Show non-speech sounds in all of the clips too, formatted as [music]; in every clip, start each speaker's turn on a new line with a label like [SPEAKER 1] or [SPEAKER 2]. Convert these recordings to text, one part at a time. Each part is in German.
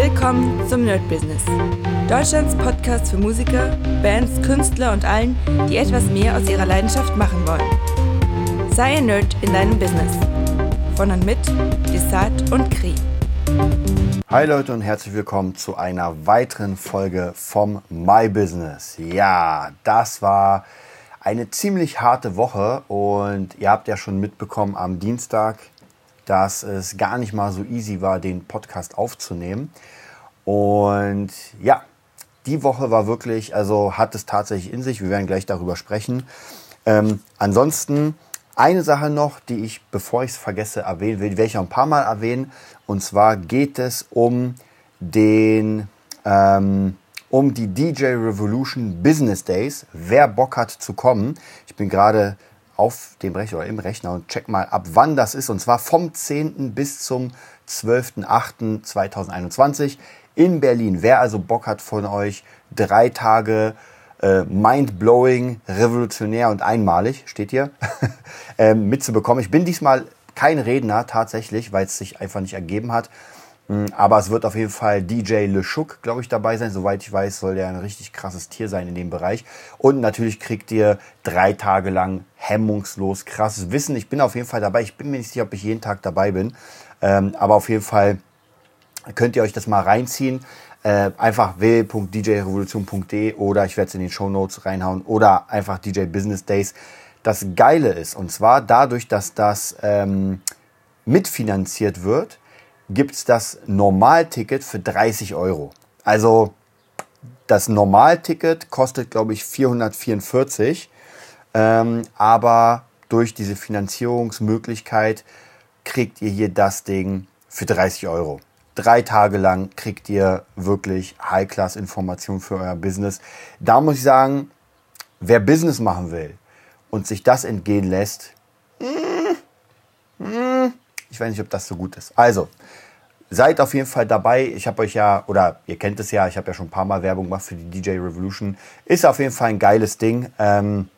[SPEAKER 1] Willkommen zum Nerd Business. Deutschlands Podcast für Musiker, Bands, Künstler und allen, die etwas mehr aus ihrer Leidenschaft machen wollen. Sei ein Nerd in deinem Business. Von und mit Desart und Kri.
[SPEAKER 2] Hi Leute und herzlich willkommen zu einer weiteren Folge vom My Business. Ja, das war eine ziemlich harte Woche und ihr habt ja schon mitbekommen am Dienstag, dass es gar nicht mal so easy war, den Podcast aufzunehmen. Und ja, die Woche war wirklich, also hat es tatsächlich in sich. Wir werden gleich darüber sprechen. Ähm, ansonsten eine Sache noch, die ich, bevor ich es vergesse, erwähnen will, werde ich noch ein paar Mal erwähnen. Und zwar geht es um den, ähm, um die DJ Revolution Business Days. Wer Bock hat zu kommen. Ich bin gerade auf dem Rechner oder im Rechner und check mal ab, wann das ist. Und zwar vom 10. bis zum 12.08.2021 in Berlin. Wer also Bock hat von euch, drei Tage äh, mind-blowing, revolutionär und einmalig, steht hier, [laughs] ähm, mitzubekommen. Ich bin diesmal kein Redner tatsächlich, weil es sich einfach nicht ergeben hat. Hm, aber es wird auf jeden Fall DJ Le Chouk, glaube ich, dabei sein. Soweit ich weiß, soll der ein richtig krasses Tier sein in dem Bereich. Und natürlich kriegt ihr drei Tage lang hemmungslos krasses Wissen. Ich bin auf jeden Fall dabei. Ich bin mir nicht sicher, ob ich jeden Tag dabei bin. Ähm, aber auf jeden Fall könnt ihr euch das mal reinziehen. Äh, einfach www.djrevolution.de oder ich werde es in den Show Notes reinhauen oder einfach DJ Business Days. Das Geile ist, und zwar dadurch, dass das ähm, mitfinanziert wird, gibt es das Normalticket für 30 Euro. Also das Normalticket kostet, glaube ich, 444. Ähm, aber durch diese Finanzierungsmöglichkeit kriegt ihr hier das Ding für 30 Euro. Drei Tage lang kriegt ihr wirklich High-Class-Informationen für euer Business. Da muss ich sagen, wer Business machen will und sich das entgehen lässt, mm, mm, ich weiß nicht, ob das so gut ist. Also, seid auf jeden Fall dabei. Ich habe euch ja, oder ihr kennt es ja, ich habe ja schon ein paar Mal Werbung gemacht für die DJ Revolution. Ist auf jeden Fall ein geiles Ding. Ähm,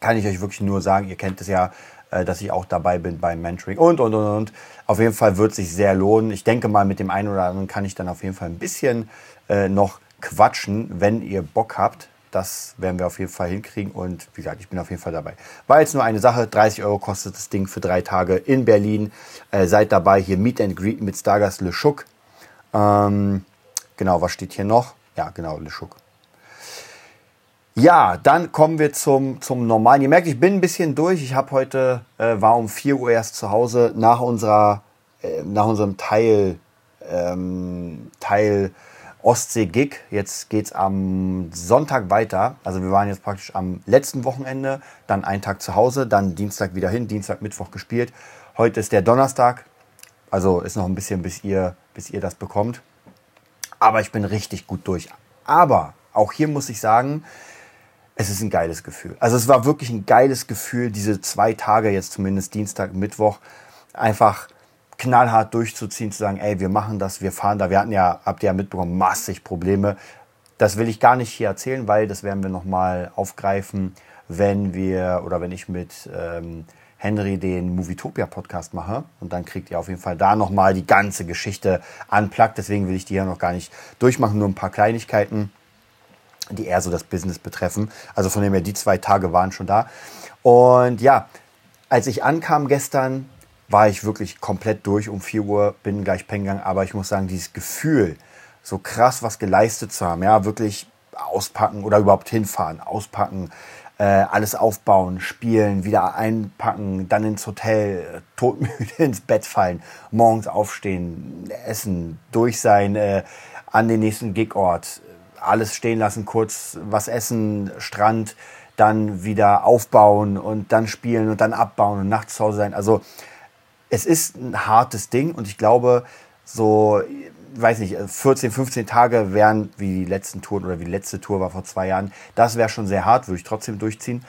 [SPEAKER 2] kann ich euch wirklich nur sagen, ihr kennt es ja, äh, dass ich auch dabei bin beim Mentoring und, und, und, und. Auf jeden Fall wird sich sehr lohnen. Ich denke mal, mit dem einen oder anderen kann ich dann auf jeden Fall ein bisschen äh, noch quatschen, wenn ihr Bock habt. Das werden wir auf jeden Fall hinkriegen und wie gesagt, ich bin auf jeden Fall dabei. War jetzt nur eine Sache, 30 Euro kostet das Ding für drei Tage in Berlin. Äh, seid dabei, hier Meet and Greet mit Stargast Le Chouk. Ähm, genau, was steht hier noch? Ja, genau, Le Chouk. Ja, dann kommen wir zum, zum normalen. Ihr merkt, ich bin ein bisschen durch. Ich habe heute, äh, war um 4 Uhr erst zu Hause nach unserer, äh, nach unserem Teil, ähm, Teil Ostsee-Gig. Jetzt geht's am Sonntag weiter. Also wir waren jetzt praktisch am letzten Wochenende, dann einen Tag zu Hause, dann Dienstag wieder hin, Dienstag, Mittwoch gespielt. Heute ist der Donnerstag. Also ist noch ein bisschen, bis ihr, bis ihr das bekommt. Aber ich bin richtig gut durch. Aber auch hier muss ich sagen, es ist ein geiles Gefühl. Also es war wirklich ein geiles Gefühl, diese zwei Tage jetzt zumindest Dienstag, Mittwoch, einfach knallhart durchzuziehen, zu sagen, ey, wir machen das, wir fahren da. Wir hatten ja, habt ihr ja mitbekommen, massig Probleme. Das will ich gar nicht hier erzählen, weil das werden wir nochmal aufgreifen, wenn wir oder wenn ich mit ähm, Henry den Movietopia Podcast mache. Und dann kriegt ihr auf jeden Fall da nochmal die ganze Geschichte anplagt. Deswegen will ich die hier noch gar nicht durchmachen, nur ein paar Kleinigkeiten, die eher so das Business betreffen. Also von dem her, die zwei Tage waren schon da. Und ja, als ich ankam gestern, war ich wirklich komplett durch um 4 Uhr, bin gleich pennen gegangen. Aber ich muss sagen, dieses Gefühl, so krass was geleistet zu haben, ja, wirklich auspacken oder überhaupt hinfahren, auspacken, äh, alles aufbauen, spielen, wieder einpacken, dann ins Hotel, todmüde [laughs] ins Bett fallen, morgens aufstehen, essen, durch sein, äh, an den nächsten Gigort, alles stehen lassen, kurz was essen, Strand, dann wieder aufbauen und dann spielen und dann abbauen und nachts zu Hause sein. Also es ist ein hartes Ding und ich glaube, so, weiß nicht, 14, 15 Tage wären wie die letzten Touren oder wie die letzte Tour war vor zwei Jahren. Das wäre schon sehr hart, würde ich trotzdem durchziehen.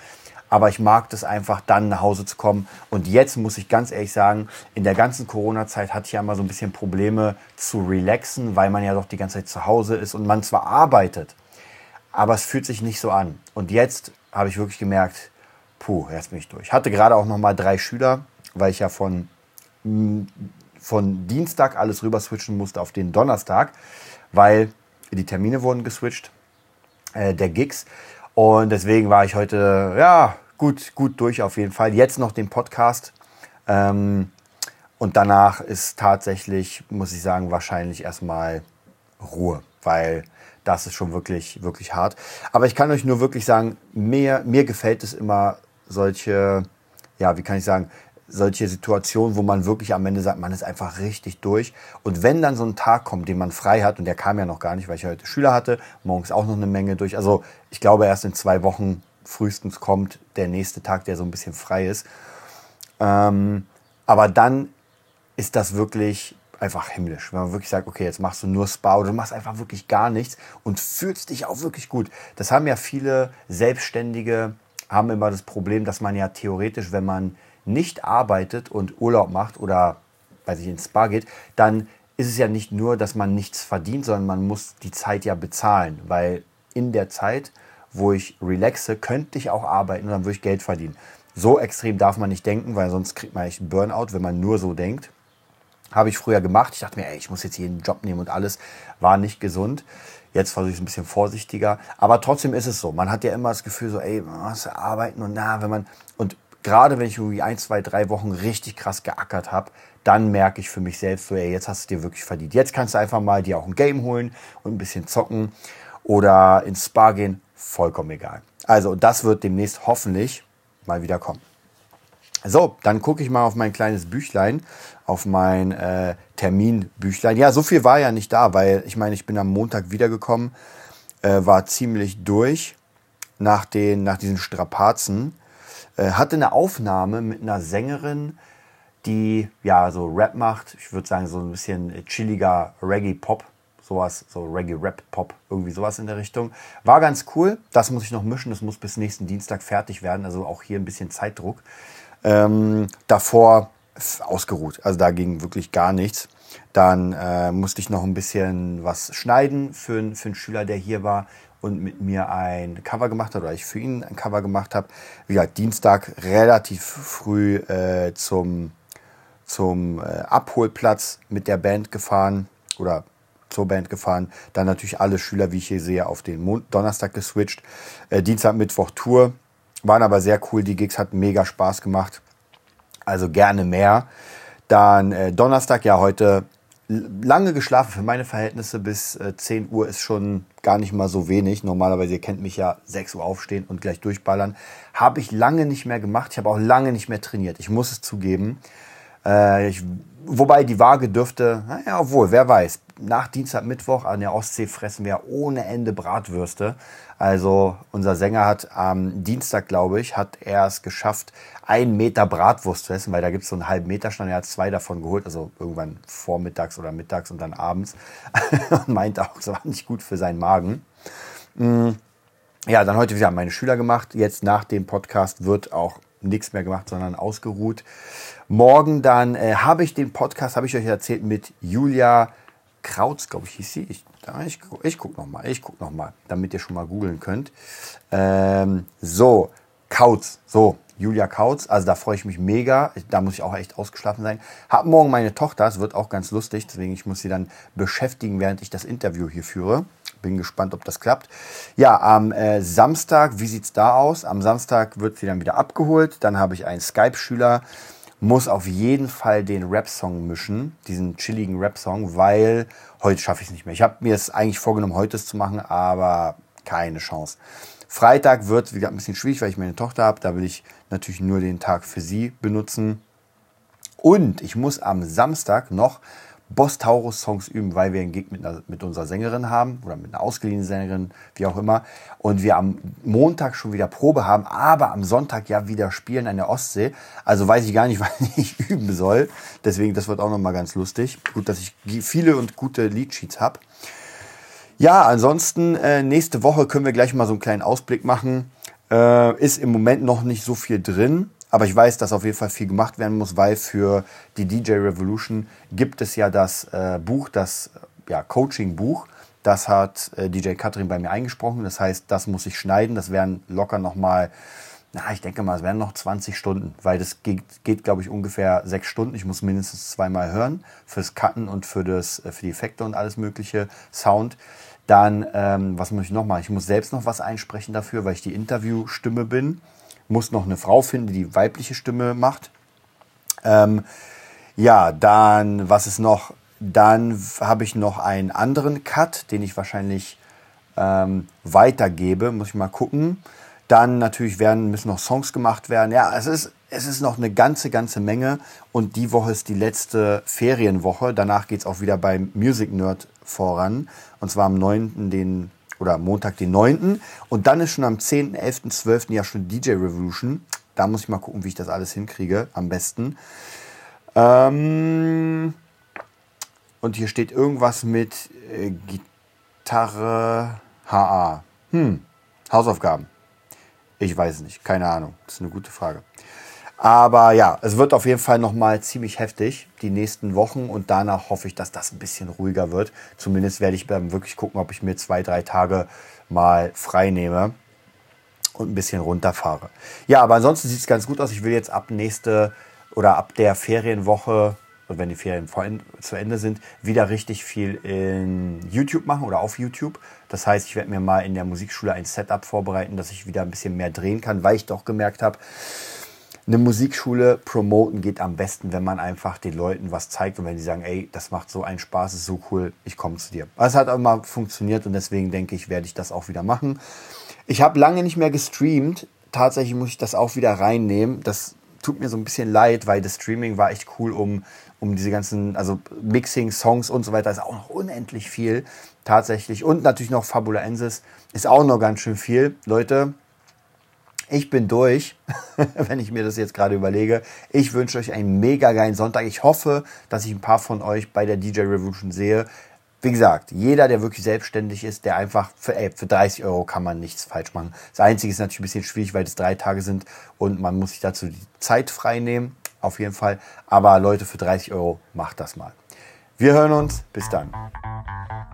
[SPEAKER 2] Aber ich mag das einfach, dann nach Hause zu kommen. Und jetzt muss ich ganz ehrlich sagen, in der ganzen Corona-Zeit hatte ich ja immer so ein bisschen Probleme zu relaxen, weil man ja doch die ganze Zeit zu Hause ist und man zwar arbeitet, aber es fühlt sich nicht so an. Und jetzt habe ich wirklich gemerkt, puh, jetzt bin ich durch. Hatte gerade auch noch mal drei Schüler, weil ich ja von von Dienstag alles rüber switchen musste auf den Donnerstag, weil die Termine wurden geswitcht, äh, der Gigs. Und deswegen war ich heute, ja, gut, gut durch auf jeden Fall. Jetzt noch den Podcast. Ähm, und danach ist tatsächlich, muss ich sagen, wahrscheinlich erstmal Ruhe, weil das ist schon wirklich, wirklich hart. Aber ich kann euch nur wirklich sagen, mir, mir gefällt es immer solche, ja, wie kann ich sagen, solche Situationen, wo man wirklich am Ende sagt, man ist einfach richtig durch. Und wenn dann so ein Tag kommt, den man frei hat, und der kam ja noch gar nicht, weil ich heute Schüler hatte, morgens auch noch eine Menge durch. Also ich glaube, erst in zwei Wochen frühestens kommt der nächste Tag, der so ein bisschen frei ist. Ähm, aber dann ist das wirklich einfach himmlisch. Wenn man wirklich sagt, okay, jetzt machst du nur Spa oder du machst einfach wirklich gar nichts und fühlst dich auch wirklich gut. Das haben ja viele Selbstständige, haben immer das Problem, dass man ja theoretisch, wenn man nicht arbeitet und Urlaub macht oder bei sich ins Spa geht, dann ist es ja nicht nur, dass man nichts verdient, sondern man muss die Zeit ja bezahlen, weil in der Zeit, wo ich relaxe, könnte ich auch arbeiten und dann würde ich Geld verdienen. So extrem darf man nicht denken, weil sonst kriegt man echt einen Burnout, wenn man nur so denkt. Habe ich früher gemacht. Ich dachte mir, ey, ich muss jetzt jeden Job nehmen und alles. War nicht gesund. Jetzt versuche ich es ein bisschen vorsichtiger. Aber trotzdem ist es so. Man hat ja immer das Gefühl, so, ey, man muss arbeiten und na, wenn man. Und gerade wenn ich irgendwie ein, zwei, drei Wochen richtig krass geackert habe, dann merke ich für mich selbst so, ey, jetzt hast du dir wirklich verdient. Jetzt kannst du einfach mal dir auch ein Game holen und ein bisschen zocken oder ins Spa gehen. Vollkommen egal. Also, das wird demnächst hoffentlich mal wieder kommen. So, dann gucke ich mal auf mein kleines Büchlein, auf mein äh, Terminbüchlein. Ja, so viel war ja nicht da, weil ich meine, ich bin am Montag wiedergekommen, äh, war ziemlich durch nach, den, nach diesen Strapazen. Äh, hatte eine Aufnahme mit einer Sängerin, die ja so Rap macht. Ich würde sagen, so ein bisschen chilliger Reggae-Pop. Sowas, so Reggae-Rap-Pop, irgendwie sowas in der Richtung. War ganz cool. Das muss ich noch mischen. Das muss bis nächsten Dienstag fertig werden. Also auch hier ein bisschen Zeitdruck. Ähm, davor ausgeruht. Also da ging wirklich gar nichts. Dann äh, musste ich noch ein bisschen was schneiden für, für einen Schüler, der hier war und mit mir ein Cover gemacht hat oder ich für ihn ein Cover gemacht habe. Wie gesagt, Dienstag relativ früh äh, zum, zum äh, Abholplatz mit der Band gefahren oder zur Band gefahren. Dann natürlich alle Schüler, wie ich hier sehe, auf den Mon Donnerstag geswitcht. Äh, Dienstag, Mittwoch Tour. Waren aber sehr cool. Die Gigs hatten mega Spaß gemacht. Also gerne mehr. Dann äh, Donnerstag, ja, heute lange geschlafen für meine Verhältnisse. Bis äh, 10 Uhr ist schon gar nicht mal so wenig. Normalerweise, ihr kennt mich ja, 6 Uhr aufstehen und gleich durchballern. Habe ich lange nicht mehr gemacht. Ich habe auch lange nicht mehr trainiert. Ich muss es zugeben. Äh, ich, wobei die Waage dürfte, naja, obwohl, wer weiß. Nach Dienstag, Mittwoch an der Ostsee fressen wir ohne Ende Bratwürste. Also unser Sänger hat am Dienstag, glaube ich, hat er es geschafft, einen Meter Bratwurst zu essen, weil da gibt es so einen halben Meter Stand. Er hat zwei davon geholt, also irgendwann vormittags oder mittags und dann abends. [laughs] und meinte auch, es war nicht gut für seinen Magen. Mm. Ja, dann heute wieder meine Schüler gemacht. Jetzt nach dem Podcast wird auch nichts mehr gemacht, sondern ausgeruht. Morgen dann äh, habe ich den Podcast, habe ich euch erzählt, mit Julia Krautz, glaube ich, hieß sie. Ich, ich, ich gucke nochmal, ich gucke nochmal, damit ihr schon mal googeln könnt. Ähm, so, Kautz, so, Julia Kautz, also da freue ich mich mega. Da muss ich auch echt ausgeschlafen sein. Hab morgen meine Tochter, es wird auch ganz lustig, deswegen ich muss sie dann beschäftigen, während ich das Interview hier führe. Bin gespannt, ob das klappt. Ja, am äh, Samstag, wie sieht's da aus? Am Samstag wird sie dann wieder abgeholt. Dann habe ich einen Skype-Schüler, muss auf jeden Fall den Rap-Song mischen, diesen chilligen Rap-Song, weil heute schaffe ich es nicht mehr. Ich habe mir es eigentlich vorgenommen, heute es zu machen, aber keine Chance. Freitag wird wieder ein bisschen schwierig, weil ich meine Tochter habe. Da will ich natürlich nur den Tag für sie benutzen. Und ich muss am Samstag noch Boss Taurus Songs üben, weil wir einen Gig mit, einer, mit unserer Sängerin haben oder mit einer ausgeliehenen Sängerin, wie auch immer. Und wir am Montag schon wieder Probe haben, aber am Sonntag ja wieder spielen an der Ostsee. Also weiß ich gar nicht, [laughs] wann ich üben soll. Deswegen, das wird auch nochmal ganz lustig. Gut, dass ich viele und gute Leadsheets habe. Ja, ansonsten äh, nächste Woche können wir gleich mal so einen kleinen Ausblick machen. Äh, ist im Moment noch nicht so viel drin. Aber ich weiß, dass auf jeden Fall viel gemacht werden muss, weil für die DJ Revolution gibt es ja das äh, Buch, das ja, Coaching-Buch. Das hat äh, DJ Katrin bei mir eingesprochen. Das heißt, das muss ich schneiden. Das wären locker nochmal na, ich denke mal, es werden noch 20 Stunden, weil das geht, geht glaube ich, ungefähr sechs Stunden. Ich muss mindestens zweimal hören fürs Cutten und für, das, äh, für die Effekte und alles mögliche, Sound. Dann, ähm, was muss ich noch machen? Ich muss selbst noch was einsprechen dafür, weil ich die Interviewstimme bin. Muss noch eine Frau finden, die weibliche Stimme macht. Ähm, ja, dann, was ist noch? Dann habe ich noch einen anderen Cut, den ich wahrscheinlich ähm, weitergebe. Muss ich mal gucken. Dann natürlich werden, müssen noch Songs gemacht werden. Ja, es ist, es ist noch eine ganze, ganze Menge. Und die Woche ist die letzte Ferienwoche. Danach geht es auch wieder beim Music Nerd voran. Und zwar am 9. Den, oder Montag den 9. Und dann ist schon am 10., 11., 12. ja schon DJ Revolution. Da muss ich mal gucken, wie ich das alles hinkriege. Am besten. Ähm und hier steht irgendwas mit äh, Gitarre HA. Hm, Hausaufgaben. Ich weiß nicht, keine Ahnung. Das ist eine gute Frage. Aber ja, es wird auf jeden Fall nochmal ziemlich heftig die nächsten Wochen und danach hoffe ich, dass das ein bisschen ruhiger wird. Zumindest werde ich dann wirklich gucken, ob ich mir zwei, drei Tage mal frei nehme und ein bisschen runterfahre. Ja, aber ansonsten sieht es ganz gut aus. Ich will jetzt ab nächste oder ab der Ferienwoche und wenn die Ferien zu Ende sind, wieder richtig viel in YouTube machen oder auf YouTube. Das heißt, ich werde mir mal in der Musikschule ein Setup vorbereiten, dass ich wieder ein bisschen mehr drehen kann, weil ich doch gemerkt habe, eine Musikschule promoten geht am besten, wenn man einfach den Leuten was zeigt und wenn die sagen, ey, das macht so einen Spaß, ist so cool, ich komme zu dir. Aber es hat immer funktioniert und deswegen denke ich, werde ich das auch wieder machen. Ich habe lange nicht mehr gestreamt. Tatsächlich muss ich das auch wieder reinnehmen. Das tut mir so ein bisschen leid, weil das Streaming war echt cool, um um diese ganzen, also Mixing, Songs und so weiter, ist auch noch unendlich viel tatsächlich. Und natürlich noch Fabulaensis ist auch noch ganz schön viel. Leute, ich bin durch, [laughs] wenn ich mir das jetzt gerade überlege. Ich wünsche euch einen mega geilen Sonntag. Ich hoffe, dass ich ein paar von euch bei der DJ Revolution sehe. Wie gesagt, jeder, der wirklich selbstständig ist, der einfach für, ey, für 30 Euro kann man nichts falsch machen. Das Einzige ist natürlich ein bisschen schwierig, weil es drei Tage sind und man muss sich dazu die Zeit frei nehmen auf jeden Fall. Aber Leute, für 30 Euro macht das mal. Wir hören uns. Bis dann.